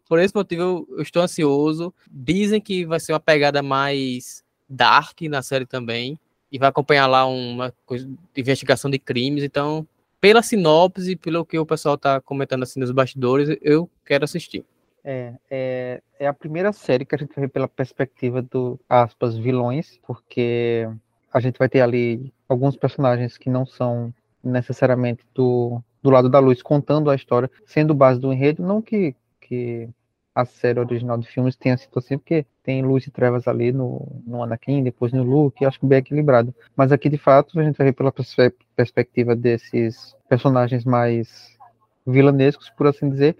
por esse motivo eu estou ansioso. Dizem que vai ser uma pegada mais dark na série também e vai acompanhar lá uma investigação de crimes, então pela sinopse, pelo que o pessoal está comentando assim nos bastidores, eu quero assistir. É, é, é, a primeira série que a gente ver pela perspectiva do, aspas, vilões, porque a gente vai ter ali alguns personagens que não são necessariamente do, do lado da luz contando a história, sendo base do enredo, não que, que a série original de filmes tenha sido assim, porque tem luz e trevas ali no, no Anakin, depois no Luke, acho que bem equilibrado. Mas aqui, de fato, a gente vai ver pela perspe perspectiva desses personagens mais vilanescos, por assim dizer,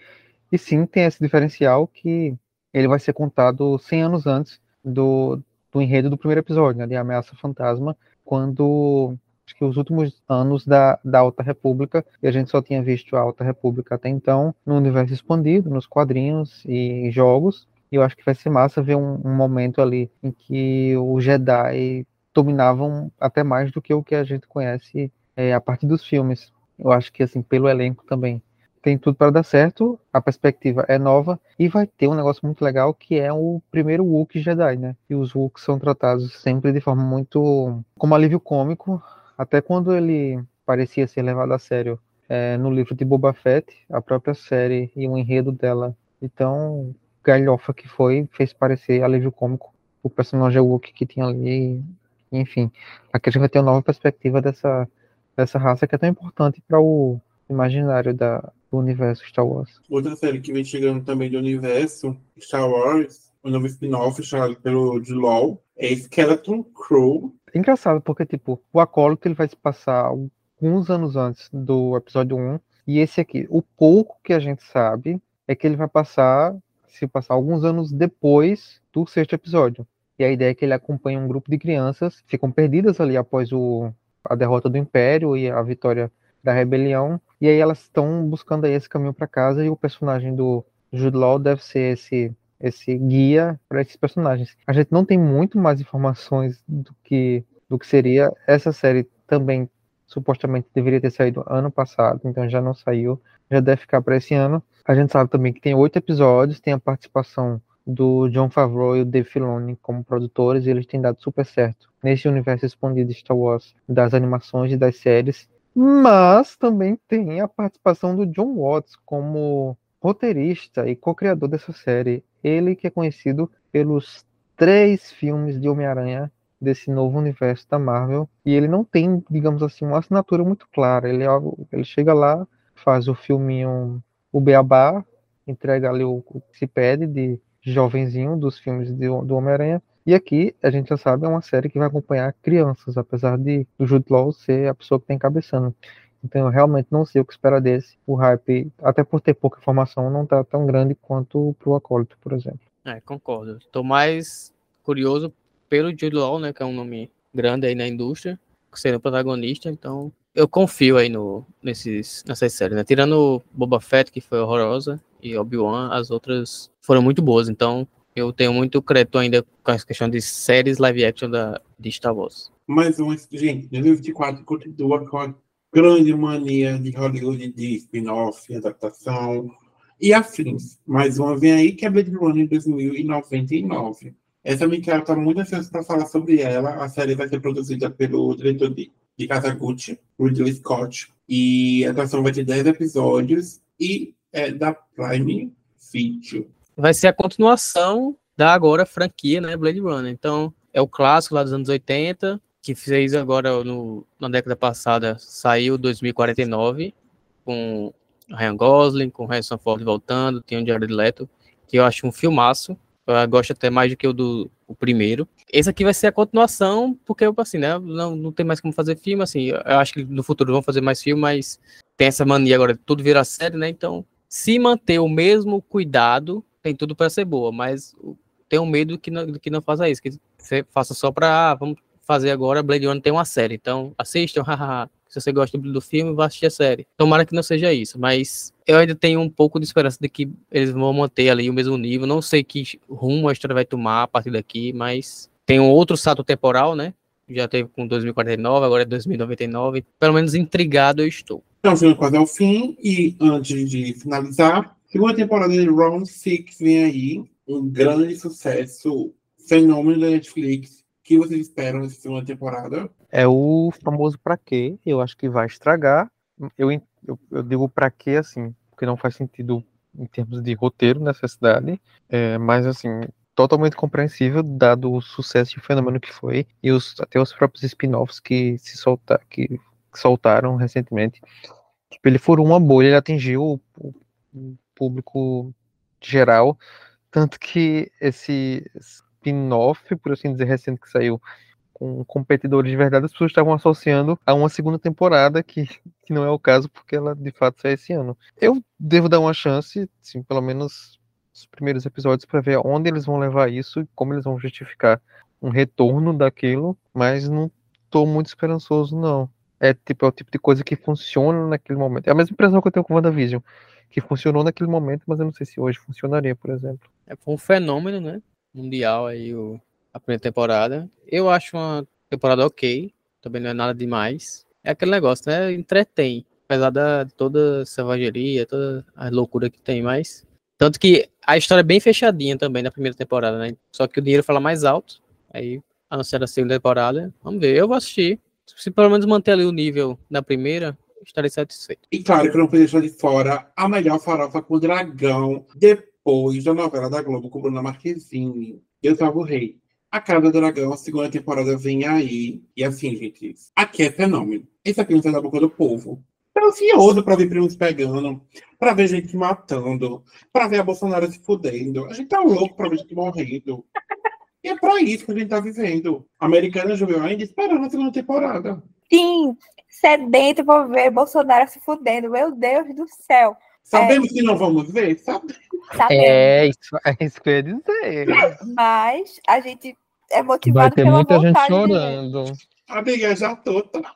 e sim tem esse diferencial que ele vai ser contado 100 anos antes do, do enredo do primeiro episódio, né, de Ameaça Fantasma, quando que os últimos anos da, da Alta República, e a gente só tinha visto a Alta República até então no universo expandido, nos quadrinhos e jogos. E eu acho que vai ser massa ver um, um momento ali em que os Jedi dominavam até mais do que o que a gente conhece é, a partir dos filmes. Eu acho que, assim, pelo elenco também tem tudo para dar certo, a perspectiva é nova e vai ter um negócio muito legal que é o primeiro Wookiee Jedi, né? E os Wookiees são tratados sempre de forma muito como alívio cômico, até quando ele parecia ser levado a sério é, no livro de Boba Fett, a própria série e o enredo dela. Então, galhofa que foi, fez parecer alívio cômico o personagem Wookiee que tinha ali. Enfim, aqui a gente vai ter uma nova perspectiva dessa, dessa raça que é tão importante para o imaginário da, do universo Star Wars. Outra série que vem chegando também do universo Star Wars, o novo spin-off pelo de LoL, é Skeleton Crow, é engraçado, porque, tipo, o Acólito ele vai se passar alguns anos antes do episódio 1, e esse aqui, o pouco que a gente sabe é que ele vai passar, se passar alguns anos depois do sexto episódio. E a ideia é que ele acompanha um grupo de crianças, ficam perdidas ali após o, a derrota do Império e a vitória da rebelião, e aí elas estão buscando aí esse caminho para casa, e o personagem do Jude Law deve ser esse esse guia para esses personagens. A gente não tem muito mais informações do que do que seria essa série também supostamente deveria ter saído ano passado, então já não saiu, já deve ficar para esse ano. A gente sabe também que tem oito episódios, tem a participação do John Favreau e o Dave Filoni como produtores, e eles têm dado super certo nesse universo expandido de Star Wars, das animações e das séries. Mas também tem a participação do John Watts como roteirista e co-criador dessa série. Ele que é conhecido pelos três filmes de Homem-Aranha desse novo universo da Marvel. E ele não tem, digamos assim, uma assinatura muito clara. Ele, é ele chega lá, faz o filminho, o Beabá, entrega ali o, o que se pede de jovenzinho dos filmes de, do Homem-Aranha. E aqui, a gente já sabe, é uma série que vai acompanhar crianças, apesar de o Jude Law ser a pessoa que tem cabeçando. Então eu realmente não sei o que esperar desse. O hype, até por ter pouca informação, não tá tão grande quanto pro Acólito, por exemplo. É, concordo. Estou mais curioso pelo Jude Law, né, que é um nome grande aí na indústria, sendo protagonista, então eu confio aí no, nesses, nessas séries, né? Tirando Boba Fett, que foi horrorosa, e Obi-Wan, as outras foram muito boas. Então, eu tenho muito crédito ainda com essa questão de séries live action da, de Star Wars. Mas, gente, 2024 continua com grande mania de Hollywood de spin-off, adaptação e afins. Mais uma vem aí que é Blade Runner 2099. Essa Mikael está muito ansiosa para falar sobre ela. A série vai ser produzida pelo diretor de, de Kazaguchi, Ridley Scott. E a atração vai ter 10 episódios e é da Prime Video. Vai ser a continuação da agora franquia, né, Blade Runner. Então, é o clássico lá dos anos 80, que fez agora no, na década passada, saiu 2049, com Ryan Gosling, com Harrison Ford voltando, tem o Jared Leto, que eu acho um filmaço. Eu gosto até mais do que o do o primeiro. Esse aqui vai ser a continuação, porque, assim, né, não, não tem mais como fazer filme, assim, eu acho que no futuro vão fazer mais filme, mas tem essa mania agora de tudo virar série, né, então, se manter o mesmo cuidado, tem tudo para ser boa, mas tenho medo que não, que não faça isso, que você faça só para, ah, vamos fazer agora, Blade Runner tem uma série, então assistam. Se você gosta do filme, vá assistir a série. Tomara que não seja isso, mas eu ainda tenho um pouco de esperança de que eles vão manter ali o mesmo nível. Não sei que rumo a história vai tomar a partir daqui, mas tem um outro salto temporal, né? Já teve com 2049, agora é 2099. Pelo menos intrigado eu estou. Então, chegando quase ao fim, e antes de finalizar, segunda temporada de Round Six vem aí, um grande sucesso, fenômeno da Netflix, que vocês esperam nessa segunda temporada? É o famoso pra quê? Eu acho que vai estragar. Eu, eu, eu digo pra quê assim, porque não faz sentido em termos de roteiro, necessidade, é, mas assim, totalmente compreensível, dado o sucesso e o fenômeno que foi, e os, até os próprios spin-offs que se soltar, que, que soltaram recentemente. Tipo, ele furou uma bolha, ele atingiu o, o público geral, tanto que esse spin-off, por assim dizer, recente que saiu com competidores de verdade, as pessoas estavam associando a uma segunda temporada, que, que não é o caso, porque ela de fato sai esse ano. Eu devo dar uma chance, sim, pelo menos os primeiros episódios, para ver onde eles vão levar isso e como eles vão justificar um retorno daquilo, mas não estou muito esperançoso, não. É tipo é o tipo de coisa que funciona naquele momento. É a mesma impressão que eu tenho com o WandaVision, que funcionou naquele momento, mas eu não sei se hoje funcionaria, por exemplo. É um fenômeno, né? Mundial aí o, a primeira temporada. Eu acho uma temporada ok, também não é nada demais. É aquele negócio, né? Entretém, apesar de toda a selvageria, toda a loucura que tem, mas. Tanto que a história é bem fechadinha também na primeira temporada, né? Só que o dinheiro fala mais alto. Aí anunciaram a segunda temporada. Vamos ver, eu vou assistir. Se pelo menos manter ali o nível da primeira, estarei satisfeito. E claro que não podia deixar de fora a melhor farofa com o dragão. Depois depois da novela da Globo com Bruna Marquezine, Eu Tava o Rei. A Casa do Dragão, a segunda temporada vem aí. E assim, gente, aqui é fenômeno. Esse aqui não sai da boca do povo. Tô ansioso pra ver primos pegando, pra ver gente matando, pra ver a Bolsonaro se fudendo. A gente tá louco pra ver gente morrendo. E é pra isso que a gente tá vivendo. A Americana jogou ainda esperando a segunda temporada. Sim, sedento pra ver Bolsonaro se fudendo. Meu Deus do céu. Sabemos é. que não vamos ver? Sabemos. É, isso, é isso que eu ia dizer. Mas a gente é motivado Vai ter pela muita gente chorando. Amiga, já tô, tá?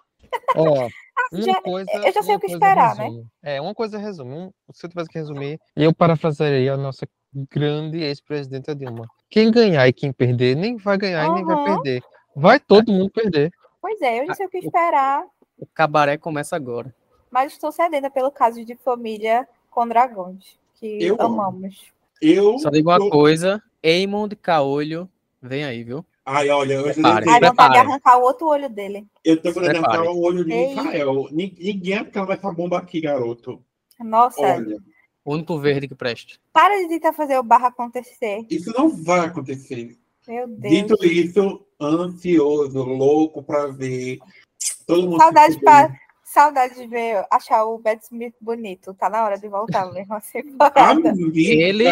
Ó, uma já, coisa, eu já sei o que esperar, né? resume. né? É, uma coisa resume. Um, se eu tivesse que resumir, eu parafrasearia a nossa grande ex-presidenta Dilma. Quem ganhar e quem perder, nem vai ganhar uhum. e nem vai perder. Vai todo mundo perder. Pois é, eu já sei o que esperar. O cabaré começa agora mas estou sedenta pelo caso de família com dragões, que eu amamos. Eu Só digo uma coisa, Eamon de Caolho, vem aí, viu? Ai, olha, eu já Ai, vontade de arrancar o outro olho dele. Eu tô querendo arrancar o olho de Mikael. Ninguém acaba essa bomba aqui, garoto. Nossa. Olha. O único verde que preste. Para de tentar fazer o barra acontecer. Isso não vai acontecer. Meu Deus. Dito isso, ansioso, louco pra ver. Todo mundo Saudade para Saudade de ver, achar o Bad Smith bonito. Tá na hora de voltar mesmo assim. Ele,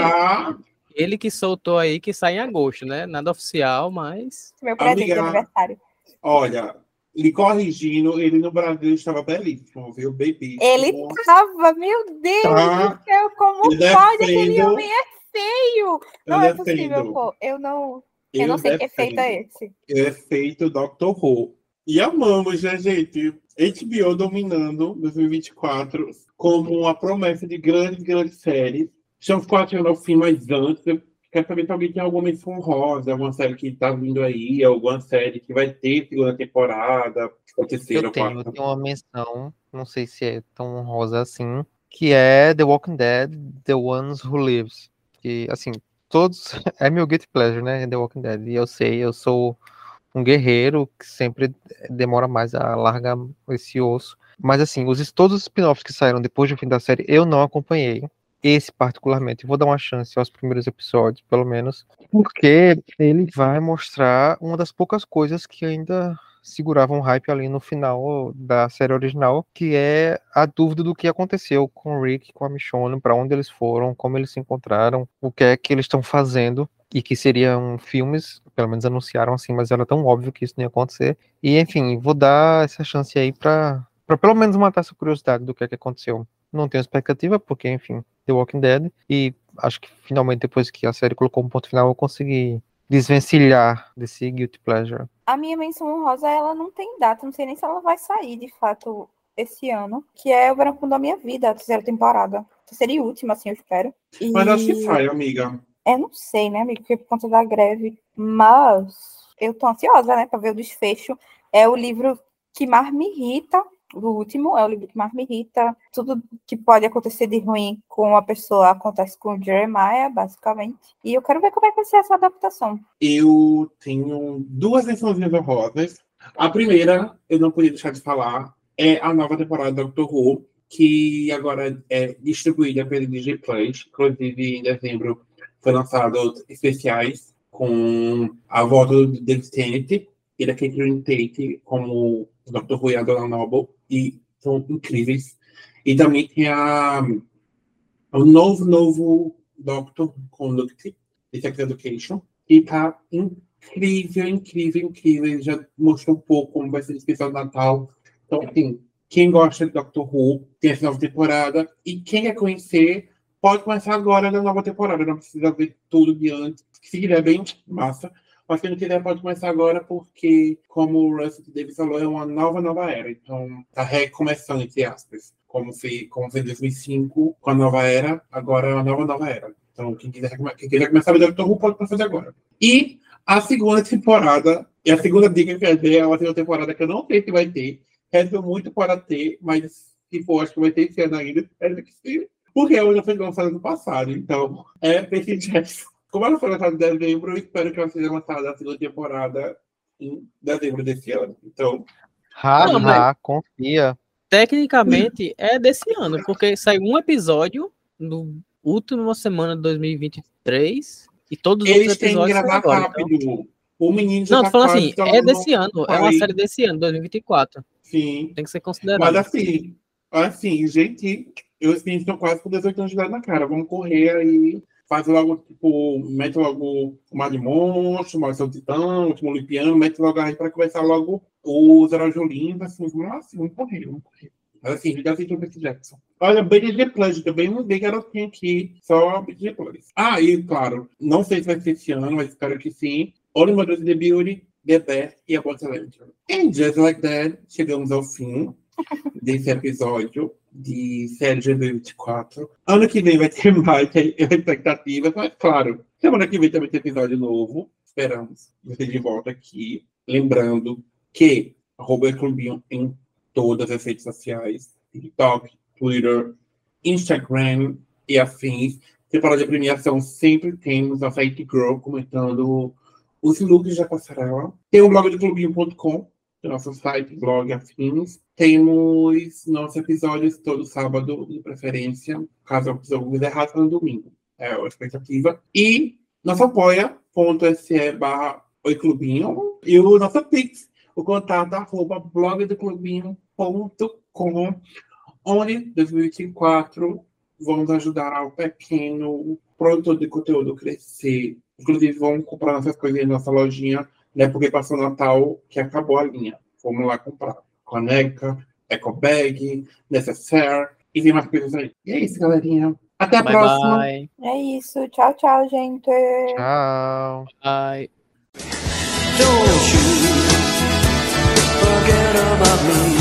ele que soltou aí que sai em agosto, né? Nada oficial, mas. Meu presente de aniversário. Olha, lhe corrigindo, ele no Brasil estava belíssimo, viu? Baby. Ele estava, meu Deus tá. do céu, como pode? Defendo, Aquele homem é feio. Não é possível, pô. Eu não. Eu, eu não sei defendo. que efeito é esse. É feito Dr. Who. E amamos, né, gente? HBO dominando 2024 como uma promessa de grandes, grandes séries. Estamos quase chegando ao fim, mas antes, eu quero saber se alguém tem alguma menção rosa, alguma série que está vindo aí, alguma série que vai ter segunda temporada, ou terceira, Eu tenho, quarta. eu tenho uma menção, não sei se é tão honrosa assim, que é The Walking Dead, The Ones Who Lives. Que, assim, todos. É meu guilty pleasure, né? The Walking Dead. E eu sei, eu sou um guerreiro que sempre demora mais a largar esse osso. Mas, assim, os, todos os spin-offs que saíram depois do fim da série, eu não acompanhei. Esse, particularmente, eu vou dar uma chance aos primeiros episódios, pelo menos, porque ele vai mostrar uma das poucas coisas que ainda seguravam o hype ali no final da série original, que é a dúvida do que aconteceu com o Rick, com a Michonne, para onde eles foram, como eles se encontraram, o que é que eles estão fazendo e que seriam filmes, pelo menos anunciaram assim, mas era tão óbvio que isso não ia acontecer. E enfim, vou dar essa chance aí para para pelo menos matar essa curiosidade do que é que aconteceu. Não tenho expectativa, porque enfim, The Walking Dead e acho que finalmente depois que a série colocou um ponto final eu consegui desvencilhar desse guilty pleasure. A minha menção honrosa, ela não tem data, não sei nem se ela vai sair de fato esse ano, que é o Verão da Minha Vida, a terceira temporada. Terceira e última, assim, eu espero. E... Mas acho que sai, amiga. É, não sei, né, amigo, por conta da greve, mas eu tô ansiosa, né, pra ver o desfecho. É o livro que mais me irrita, o último é o livro que mais me irrita. Tudo que pode acontecer de ruim com uma pessoa acontece com o Jeremiah, basicamente. E eu quero ver como é que vai ser essa adaptação. Eu tenho duas mençõezinhas honrosas. A primeira, eu não podia deixar de falar, é a nova temporada do Doctor Who, que agora é distribuída pelo DJ Plus. Inclusive, em dezembro foi lançado especiais com a volta do David Tennant e da Catherine Tate como Dr. Who e a Dona Noble, e são incríveis. E também tem a, o novo, novo Doctor Conduct, de Sex Education, que tá incrível, incrível, incrível. Ele já mostrou um pouco como vai ser o especial de Natal. Então, assim, quem gosta de Doctor Who, tem essa nova temporada, e quem quer conhecer, pode começar agora na nova temporada, não precisa ver tudo de antes. Se quiser, bem massa. Mas quem não quiser pode começar agora, porque, como o Russell Davis falou, é uma nova, nova era. Então, tá recomeçando, entre aspas. Como foi, como foi em 2005, com a nova era, agora é uma nova, nova era. Então, quem quiser, quem quiser começar a ver Doctor Who, pode fazer agora. E a segunda temporada, e a segunda dica que eu quero é uma segunda temporada que eu não sei se vai ter. Quero muito para ter, mas se for, acho que vai ter esse ano ainda. Espero que sim. Porque ela já foi lançada no passado. Então, é Percy Jackson. Como ela foi lançada em dezembro, eu espero que ela seja lançada na segunda temporada em dezembro desse ano. Então, Ha, Não, mas- confia. Tecnicamente é desse ano, porque saiu um episódio no última semana de 2023 e todos os eles outros têm que episódios gravar então. rápido. O menino já Não, tá falando assim, é desse ano, é uma série desse ano, 2024. Sim. Tem que ser Mas considerado. assim, assim, gente, eu assim, estão quase com 18 anos de idade na cara. Vamos correr aí. Faz logo, tipo, mete logo o Mar de Monstro, o Maldição do Titã, o Último Olimpiano, mete logo aí para começar logo Heróis de Olimpo, assim, vamos assim, vamos correr, vamos correr. Mas assim, já assistiu o Jackson. Olha, BDG Plus, também não dei garotinho aqui, só BDG Plus. Ah, e claro, não sei se vai ser esse ano, mas espero que sim. Mothers in the Beauty, The Bear e a Lantern. And just like that, chegamos ao fim desse episódio de série de 2024. Ano que vem vai ter mais expectativas, mas claro, semana que vem também tem episódio novo. Esperamos você de volta aqui. Lembrando que arroba Clubinho em todas as redes sociais, TikTok, Twitter, Instagram e afins. Temporada de premiação sempre temos a Fake Girl comentando os looks da passarela. Tem o blog do clubinho.com, nosso site, blog afins. Temos nossos episódios todo sábado, de preferência, caso eu alguma errado, no domingo. É a expectativa. E nosso apoia.se barra Oi Clubinho e o nosso Pix, o contato arroba blogdoclubinho.com, onde 2024 vamos ajudar ao pequeno produtor de conteúdo crescer. Inclusive, vamos comprar nossas coisinhas na nossa lojinha, né? Porque passou o Natal que acabou a linha. Vamos lá comprar. Caneca, eco bag, necessaire e tem mais coisas aí. E é isso, galerinha. Até a Bye próxima. bye. É isso. Tchau, tchau, gente. Tchau. bye. Don't you forget about me.